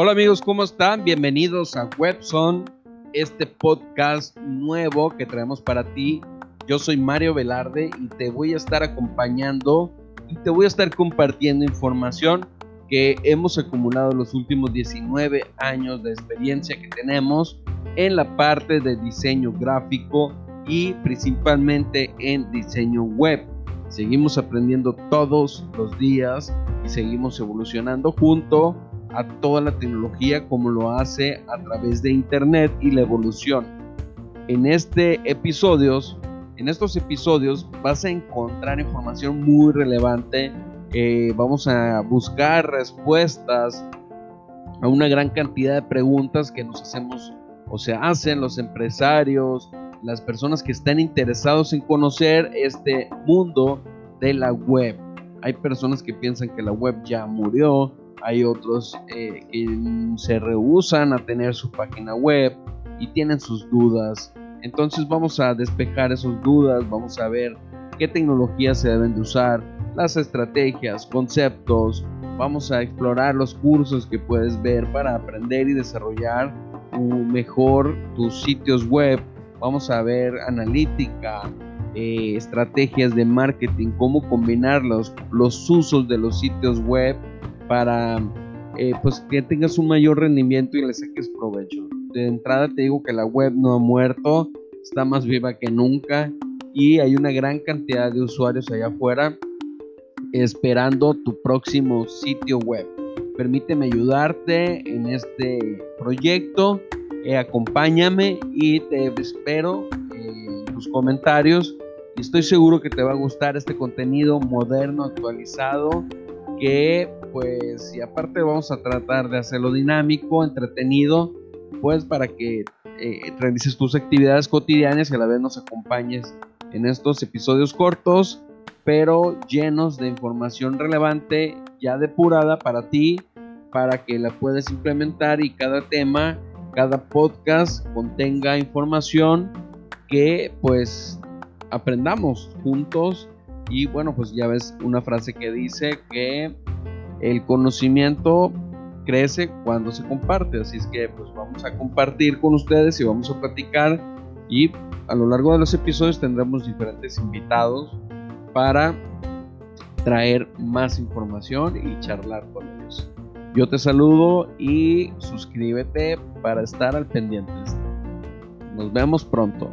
Hola amigos, ¿cómo están? Bienvenidos a Webson, este podcast nuevo que traemos para ti. Yo soy Mario Velarde y te voy a estar acompañando y te voy a estar compartiendo información que hemos acumulado los últimos 19 años de experiencia que tenemos en la parte de diseño gráfico y principalmente en diseño web. Seguimos aprendiendo todos los días y seguimos evolucionando junto a toda la tecnología como lo hace a través de internet y la evolución. En este episodios, en estos episodios vas a encontrar información muy relevante. Eh, vamos a buscar respuestas a una gran cantidad de preguntas que nos hacemos o se hacen los empresarios, las personas que están interesados en conocer este mundo de la web. Hay personas que piensan que la web ya murió, hay otros eh, que se rehusan a tener su página web y tienen sus dudas. Entonces vamos a despejar esas dudas, vamos a ver qué tecnologías se deben de usar, las estrategias, conceptos, vamos a explorar los cursos que puedes ver para aprender y desarrollar mejor tus sitios web vamos a ver analítica, eh, estrategias de marketing, cómo combinar los, los usos de los sitios web para eh, pues que tengas un mayor rendimiento y le saques provecho. De entrada te digo que la web no ha muerto, está más viva que nunca y hay una gran cantidad de usuarios allá afuera esperando tu próximo sitio web. Permíteme ayudarte en este proyecto eh, acompáñame y te espero en tus comentarios. Estoy seguro que te va a gustar este contenido moderno, actualizado, que pues y aparte vamos a tratar de hacerlo dinámico, entretenido, pues para que eh, realices tus actividades cotidianas y a la vez nos acompañes en estos episodios cortos, pero llenos de información relevante, ya depurada para ti, para que la puedas implementar y cada tema cada podcast contenga información que pues aprendamos juntos y bueno pues ya ves una frase que dice que el conocimiento crece cuando se comparte así es que pues vamos a compartir con ustedes y vamos a platicar y a lo largo de los episodios tendremos diferentes invitados para traer más información y charlar con ellos. Yo te saludo y suscríbete para estar al pendiente. Nos vemos pronto.